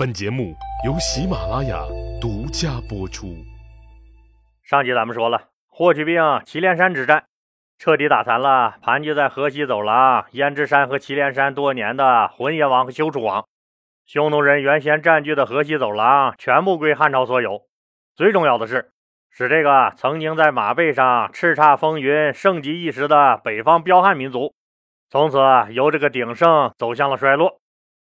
本节目由喜马拉雅独家播出。上集咱们说了，霍去病祁连山之战彻底打残了盘踞在河西走廊胭脂山和祁连山多年的浑邪王和休楚王。匈奴人原先占据的河西走廊全部归汉朝所有。最重要的是，使这个曾经在马背上叱咤风云、盛极一时的北方彪悍民族，从此由这个鼎盛走向了衰落，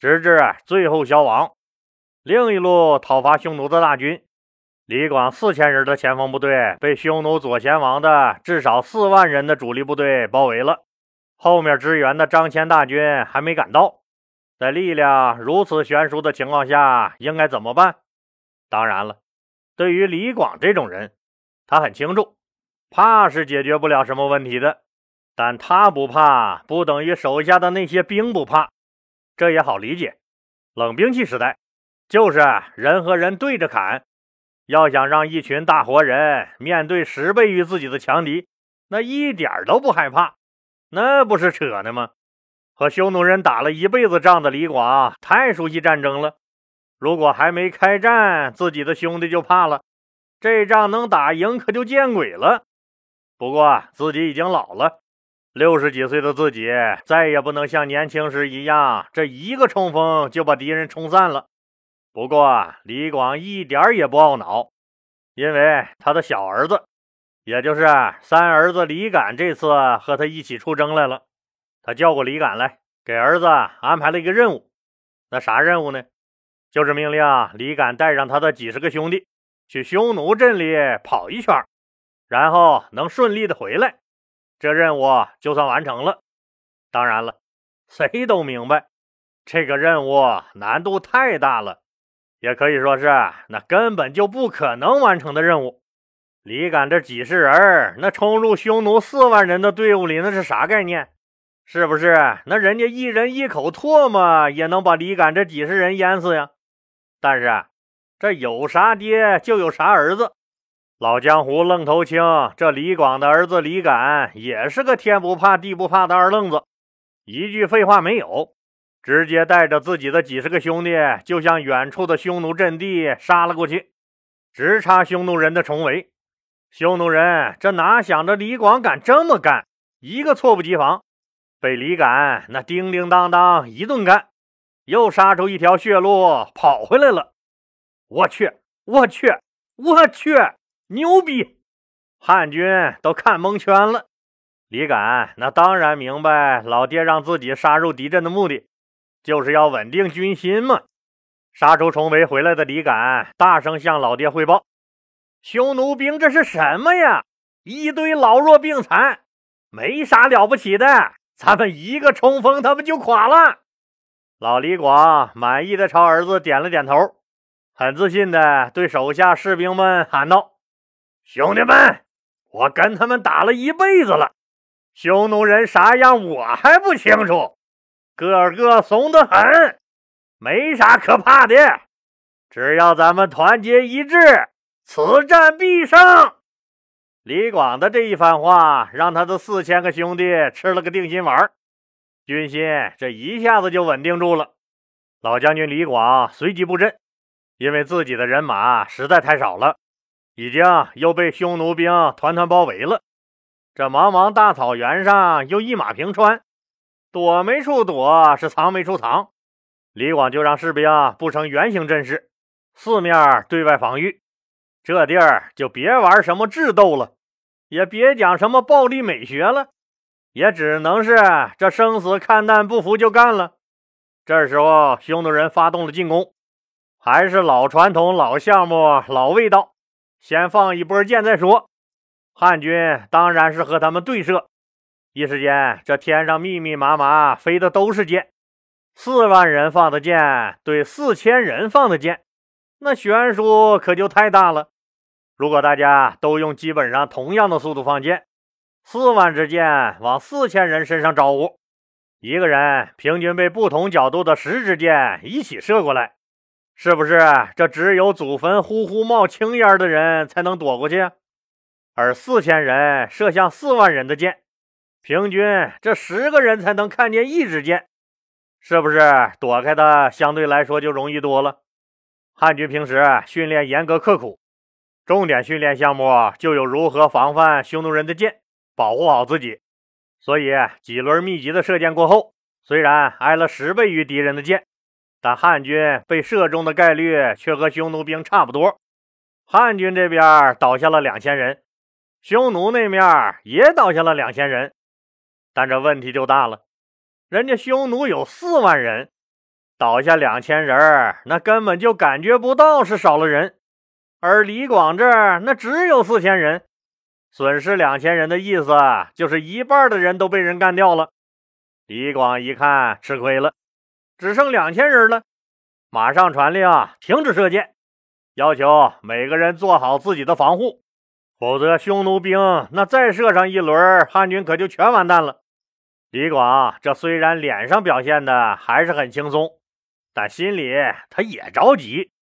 直至最后消亡。另一路讨伐匈奴的大军。李广四千人的前锋部队被匈奴左贤王的至少四万人的主力部队包围了，后面支援的张骞大军还没赶到，在力量如此悬殊的情况下，应该怎么办？当然了，对于李广这种人，他很清楚，怕是解决不了什么问题的，但他不怕，不等于手下的那些兵不怕，这也好理解。冷兵器时代，就是人和人对着砍。要想让一群大活人面对十倍于自己的强敌，那一点都不害怕，那不是扯呢吗？和匈奴人打了一辈子仗的李广太熟悉战争了。如果还没开战，自己的兄弟就怕了，这仗能打赢可就见鬼了。不过自己已经老了，六十几岁的自己再也不能像年轻时一样，这一个冲锋就把敌人冲散了。不过，李广一点也不懊恼，因为他的小儿子，也就是三儿子李敢，这次和他一起出征来了。他叫过李敢来，给儿子安排了一个任务。那啥任务呢？就是命令李敢带上他的几十个兄弟去匈奴阵里跑一圈，然后能顺利的回来，这任务就算完成了。当然了，谁都明白，这个任务难度太大了。也可以说是那根本就不可能完成的任务。李敢这几十人，那冲入匈奴四万人的队伍里，那是啥概念？是不是？那人家一人一口唾沫也能把李敢这几十人淹死呀？但是这有啥爹就有啥儿子，老江湖愣头青，这李广的儿子李敢也是个天不怕地不怕的二愣子，一句废话没有。直接带着自己的几十个兄弟，就向远处的匈奴阵地杀了过去，直插匈奴人的重围。匈奴人这哪想着李广敢这么干，一个措不及防，被李敢那叮叮当当一顿干，又杀出一条血路跑回来了。我去，我去，我去，牛逼！汉军都看蒙圈了。李敢那当然明白老爹让自己杀入敌阵的目的。就是要稳定军心嘛！杀出重围回来的李敢大声向老爹汇报：“匈奴兵这是什么呀？一堆老弱病残，没啥了不起的。咱们一个冲锋，他们就垮了。”老李广满意的朝儿子点了点头，很自信的对手下士兵们喊道：“兄弟们，我跟他们打了一辈子了，匈奴人啥样我还不清楚。”个个怂得很，没啥可怕的。只要咱们团结一致，此战必胜。李广的这一番话，让他的四千个兄弟吃了个定心丸，军心这一下子就稳定住了。老将军李广随即布阵，因为自己的人马实在太少了，已经又被匈奴兵团团包围了。这茫茫大草原上又一马平川。躲没处躲，是藏没处藏。李广就让士兵啊布成圆形阵势，四面对外防御。这地儿就别玩什么智斗了，也别讲什么暴力美学了，也只能是这生死看淡，不服就干了。这时候，匈奴人发动了进攻，还是老传统、老项目、老味道，先放一波箭再说。汉军当然是和他们对射。一时间，这天上密密麻麻飞的都是箭，四万人放的箭对四千人放的箭，那悬殊可就太大了。如果大家都用基本上同样的速度放箭，四万支箭往四千人身上招呼，一个人平均被不同角度的十支箭一起射过来，是不是这只有祖坟呼呼冒青烟的人才能躲过去？而四千人射向四万人的箭。平均这十个人才能看见一支箭，是不是躲开的相对来说就容易多了？汉军平时训练严格刻苦，重点训练项目就有如何防范匈奴人的箭，保护好自己。所以几轮密集的射箭过后，虽然挨了十倍于敌人的箭，但汉军被射中的概率却和匈奴兵差不多。汉军这边倒下了两千人，匈奴那面也倒下了两千人。但这问题就大了，人家匈奴有四万人，倒下两千人，那根本就感觉不到是少了人。而李广这儿那只有四千人，损失两千人的意思就是一半的人都被人干掉了。李广一看吃亏了，只剩两千人了，马上传令停止射箭，要求每个人做好自己的防护，否则匈奴兵那再射上一轮，汉军可就全完蛋了。李广这虽然脸上表现的还是很轻松，但心里他也着急。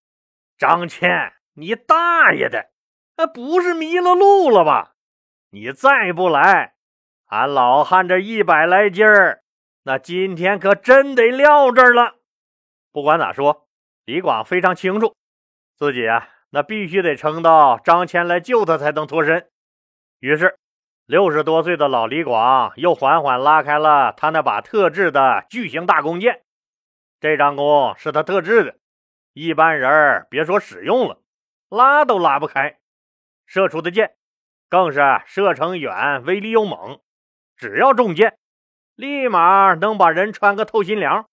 张骞，你大爷的，那不是迷了路了吧？你再不来，俺老汉这一百来斤儿，那今天可真得撂这儿了。不管咋说，李广非常清楚，自己啊，那必须得撑到张骞来救他才能脱身。于是。六十多岁的老李广又缓缓拉开了他那把特制的巨型大弓箭。这张弓是他特制的，一般人别说使用了，拉都拉不开。射出的箭更是射程远，威力又猛。只要中箭，立马能把人穿个透心凉，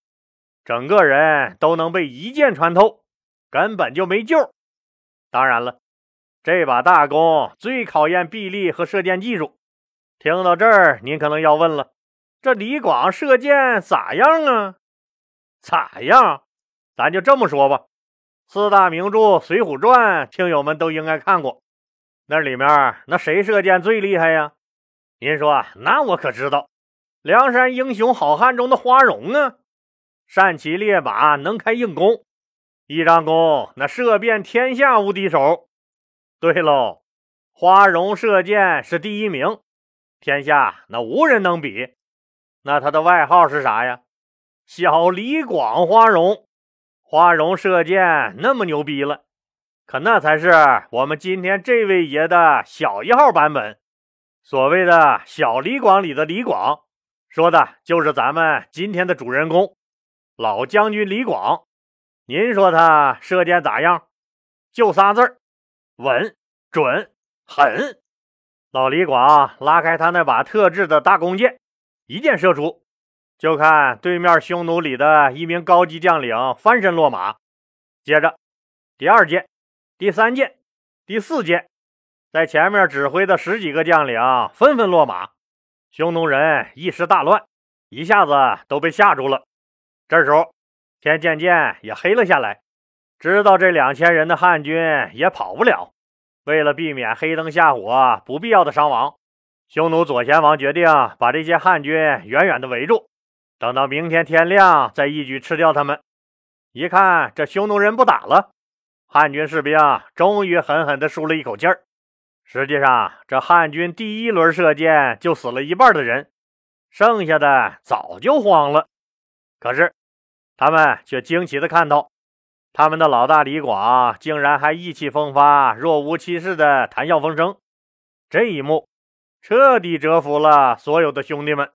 整个人都能被一箭穿透，根本就没救。当然了，这把大弓最考验臂力和射箭技术。听到这儿，您可能要问了：这李广射箭咋样啊？咋样？咱就这么说吧。四大名著《水浒传》，听友们都应该看过。那里面那谁射箭最厉害呀？您说，那我可知道，梁山英雄好汉中的花荣啊，善骑烈马，能开硬弓，一张弓那射遍天下无敌手。对喽，花荣射箭是第一名。天下那无人能比，那他的外号是啥呀？小李广花荣，花荣射箭那么牛逼了，可那才是我们今天这位爷的小一号版本。所谓的小李广里的李广，说的就是咱们今天的主人公老将军李广。您说他射箭咋样？就仨字儿：稳、准、狠。老李广拉开他那把特制的大弓箭，一箭射出，就看对面匈奴里的一名高级将领翻身落马。接着，第二箭、第三箭、第四箭，在前面指挥的十几个将领纷纷落马，匈奴人一时大乱，一下子都被吓住了。这时候，天渐渐也黑了下来，知道这两千人的汉军也跑不了。为了避免黑灯瞎火、不必要的伤亡，匈奴左贤王决定把这些汉军远远的围住，等到明天天亮再一举吃掉他们。一看这匈奴人不打了，汉军士兵终于狠狠地舒了一口气儿。实际上，这汉军第一轮射箭就死了一半的人，剩下的早就慌了。可是，他们却惊奇地看到。他们的老大李广竟然还意气风发、若无其事的谈笑风生，这一幕彻底折服了所有的兄弟们。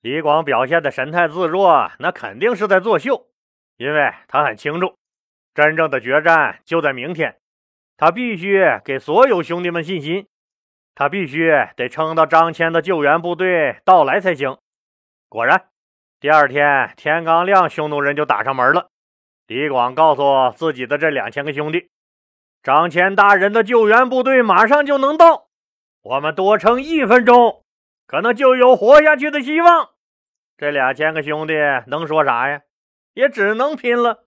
李广表现的神态自若，那肯定是在作秀，因为他很清楚，真正的决战就在明天。他必须给所有兄弟们信心，他必须得撑到张骞的救援部队到来才行。果然，第二天天刚亮，匈奴人就打上门了。李广告诉自己的这两千个兄弟：“张骞大人的救援部队马上就能到，我们多撑一分钟，可能就有活下去的希望。”这两千个兄弟能说啥呀？也只能拼了，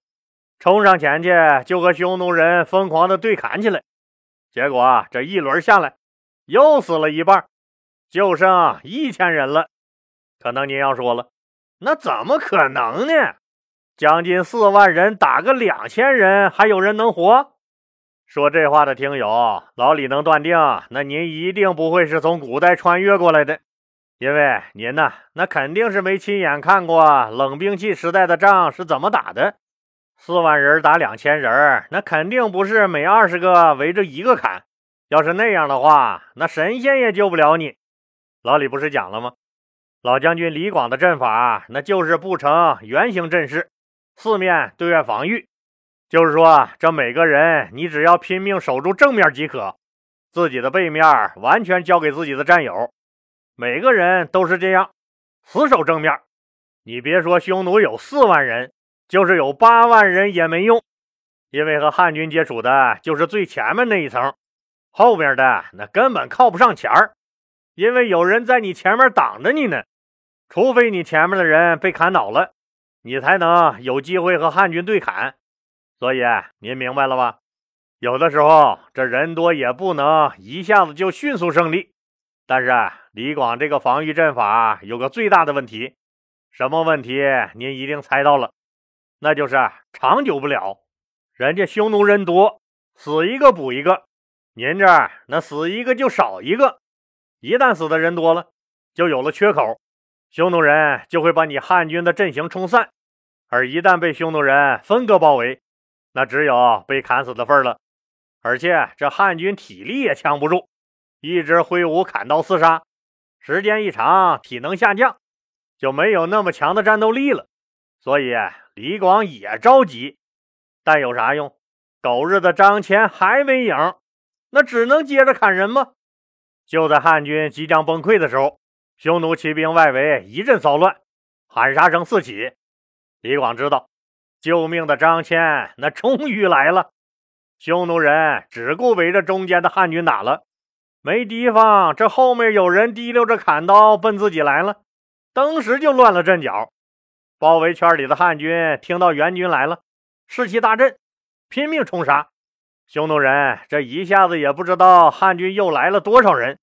冲上前去就和匈奴人疯狂的对砍起来。结果这一轮下来，又死了一半，就剩一千人了。可能您要说了，那怎么可能呢？将近四万人打个两千人，还有人能活？说这话的听友，老李能断定，那您一定不会是从古代穿越过来的，因为您呢，那肯定是没亲眼看过冷兵器时代的仗是怎么打的。四万人打两千人，那肯定不是每二十个围着一个砍。要是那样的话，那神仙也救不了你。老李不是讲了吗？老将军李广的阵法，那就是不成圆形阵势，四面对外防御。就是说，这每个人你只要拼命守住正面即可，自己的背面完全交给自己的战友。每个人都是这样，死守正面。你别说匈奴有四万人，就是有八万人也没用，因为和汉军接触的就是最前面那一层，后面的那根本靠不上前儿，因为有人在你前面挡着你呢。除非你前面的人被砍倒了，你才能有机会和汉军对砍。所以您明白了吧？有的时候这人多也不能一下子就迅速胜利。但是李广这个防御阵法有个最大的问题，什么问题？您一定猜到了，那就是长久不了。人家匈奴人多，死一个补一个，您这儿那死一个就少一个。一旦死的人多了，就有了缺口，匈奴人就会把你汉军的阵型冲散。而一旦被匈奴人分割包围，那只有被砍死的份了，而且这汉军体力也强不住，一直挥舞砍刀厮杀，时间一长，体能下降，就没有那么强的战斗力了。所以李广也着急，但有啥用？狗日的张骞还没影，那只能接着砍人吗？就在汉军即将崩溃的时候，匈奴骑兵外围一阵骚乱，喊杀声四起。李广知道。救命的张骞，那终于来了。匈奴人只顾围着中间的汉军打了，没提防这后面有人提溜着砍刀奔自己来了，当时就乱了阵脚。包围圈里的汉军听到援军来了，士气大振，拼命冲杀。匈奴人这一下子也不知道汉军又来了多少人，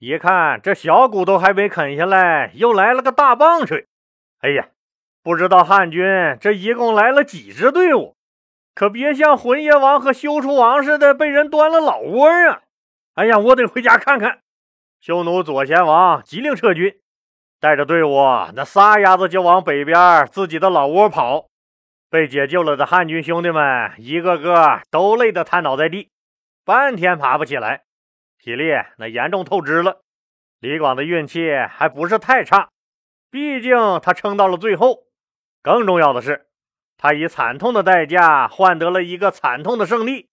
一看这小骨头还没啃下来，又来了个大棒槌。哎呀！不知道汉军这一共来了几支队伍，可别像浑邪王和休出王似的被人端了老窝啊！哎呀，我得回家看看。匈奴左贤王急令撤军，带着队伍那撒丫子就往北边自己的老窝跑。被解救了的汉军兄弟们一个个都累得瘫倒在地，半天爬不起来，体力那严重透支了。李广的运气还不是太差，毕竟他撑到了最后。更重要的是，他以惨痛的代价换得了一个惨痛的胜利。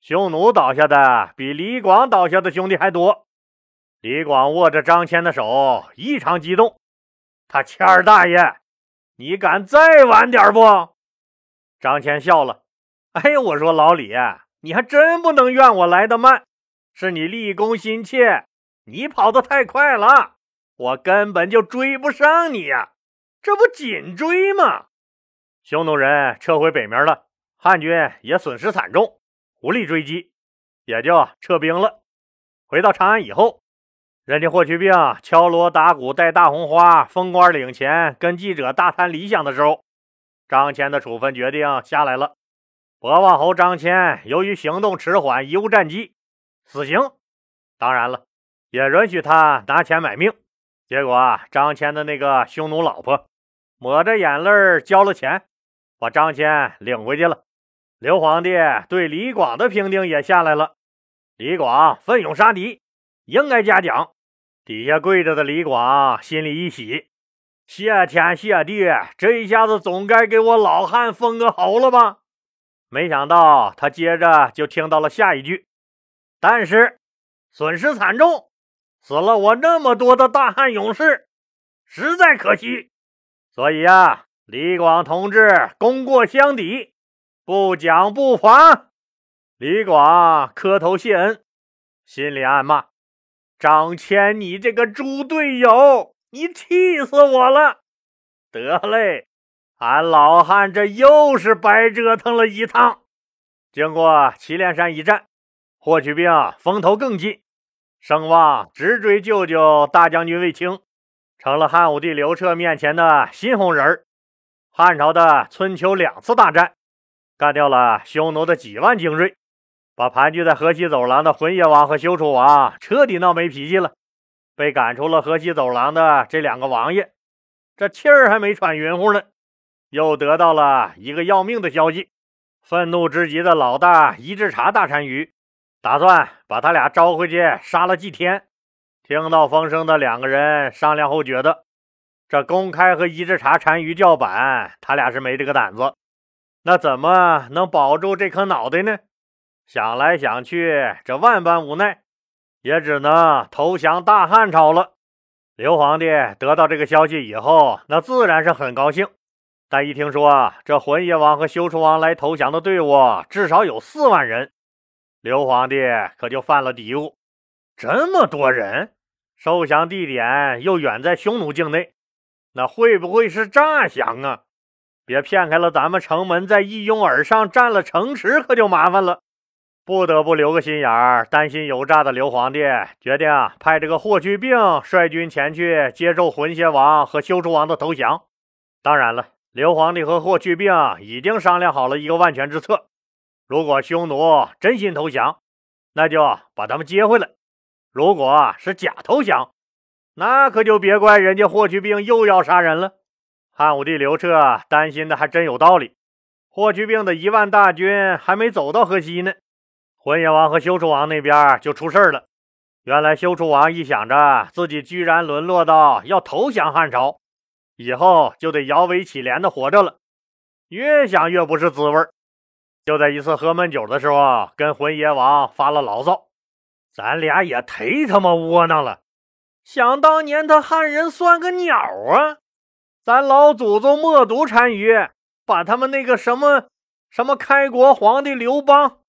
匈奴倒下的比李广倒下的兄弟还多。李广握着张骞的手，异常激动。他谦儿大爷，你敢再晚点不？张骞笑了。哎呀，我说老李，你还真不能怨我来得慢，是你立功心切，你跑得太快了，我根本就追不上你呀。这不紧追吗？匈奴人撤回北面了，汉军也损失惨重，无力追击，也就撤兵了。回到长安以后，人家霍去病敲锣打鼓，戴大红花，封官领钱，跟记者大谈理想的时候，张骞的处分决定下来了。博望侯张骞由于行动迟缓，贻误战机，死刑。当然了，也允许他拿钱买命。结果啊张骞的那个匈奴老婆抹着眼泪交了钱，把张骞领回去了。刘皇帝对李广的评定也下来了：李广奋勇杀敌，应该嘉奖。底下跪着的李广心里一喜，谢天谢地，这一下子总该给我老汉封个侯了吧？没想到他接着就听到了下一句：但是损失惨重。死了我那么多的大汉勇士，实在可惜。所以啊，李广同志功过相抵，不奖不罚。李广磕头谢恩，心里暗骂：张骞，你这个猪队友，你气死我了！得嘞，俺老汉这又是白折腾了一趟。经过祁连山一战，霍去病风头更劲。声望直追舅舅大将军卫青，成了汉武帝刘彻面前的新红人儿。汉朝的春秋两次大战，干掉了匈奴的几万精锐，把盘踞在河西走廊的浑邪王和休楚王彻底闹没脾气了。被赶出了河西走廊的这两个王爷，这气儿还没喘匀乎呢，又得到了一个要命的消息。愤怒之极的老大伊稚茶大单于，打算把他俩招回去杀了祭天。听到风声的两个人商量后，觉得这公开和伊稚茶单于叫板，他俩是没这个胆子。那怎么能保住这颗脑袋呢？想来想去，这万般无奈，也只能投降大汉朝了。刘皇帝得到这个消息以后，那自然是很高兴。但一听说这浑邪王和休楚王来投降的队伍至少有四万人，刘皇帝可就犯了嘀咕：这么多人，受降地点又远在匈奴境内，那会不会是诈降啊？别骗开了咱们城门，在一拥而上占了城池，可就麻烦了。不得不留个心眼儿，担心有诈的刘皇帝决定派这个霍去病率军前去接受浑邪王和休楚王的投降。当然了。刘皇帝和霍去病已经商量好了一个万全之策：如果匈奴真心投降，那就把他们接回来；如果是假投降，那可就别怪人家霍去病又要杀人了。汉武帝刘彻担心的还真有道理。霍去病的一万大军还没走到河西呢，浑邪王和休楚王那边就出事了。原来休楚王一想着自己居然沦落到要投降汉朝。以后就得摇尾乞怜的活着了，越想越不是滋味就在一次喝闷酒的时候，跟浑邪王发了牢骚：“咱俩也忒他妈窝囊了！想当年他汉人算个鸟啊！咱老祖宗默读单于，把他们那个什么什么开国皇帝刘邦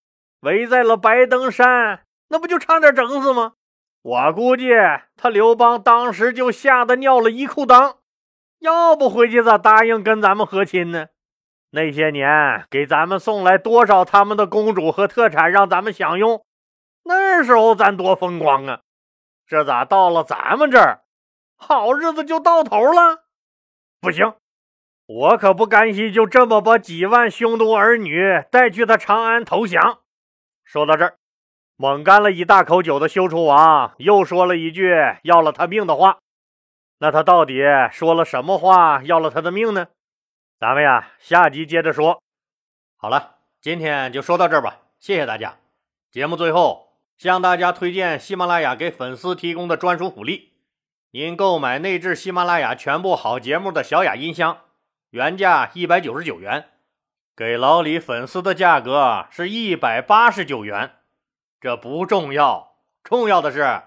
围在了白登山，那不就差点整死吗？我估计他刘邦当时就吓得尿了一裤裆。”要不回去咋答应跟咱们和亲呢？那些年给咱们送来多少他们的公主和特产让咱们享用，那时候咱多风光啊！这咋到了咱们这儿，好日子就到头了？不行，我可不甘心就这么把几万匈奴儿女带去他长安投降。说到这儿，猛干了一大口酒的休楚王又说了一句要了他命的话。那他到底说了什么话，要了他的命呢？咱们呀，下集接着说。好了，今天就说到这儿吧，谢谢大家。节目最后向大家推荐喜马拉雅给粉丝提供的专属福利：您购买内置喜马拉雅全部好节目的小雅音箱，原价一百九十九元，给老李粉丝的价格是一百八十九元。这不重要，重要的是。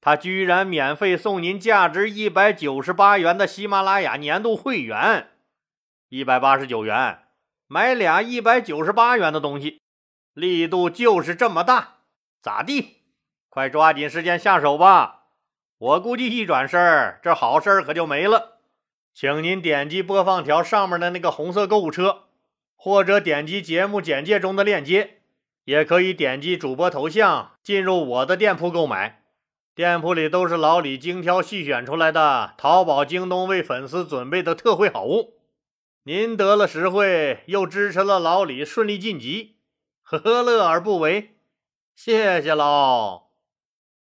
他居然免费送您价值一百九十八元的喜马拉雅年度会员，一百八十九元买俩一百九十八元的东西，力度就是这么大，咋地？快抓紧时间下手吧！我估计一转身，这好事可就没了。请您点击播放条上面的那个红色购物车，或者点击节目简介中的链接，也可以点击主播头像进入我的店铺购买。店铺里都是老李精挑细选出来的，淘宝、京东为粉丝准备的特惠好物。您得了实惠，又支持了老李顺利晋级，何乐而不为？谢谢喽！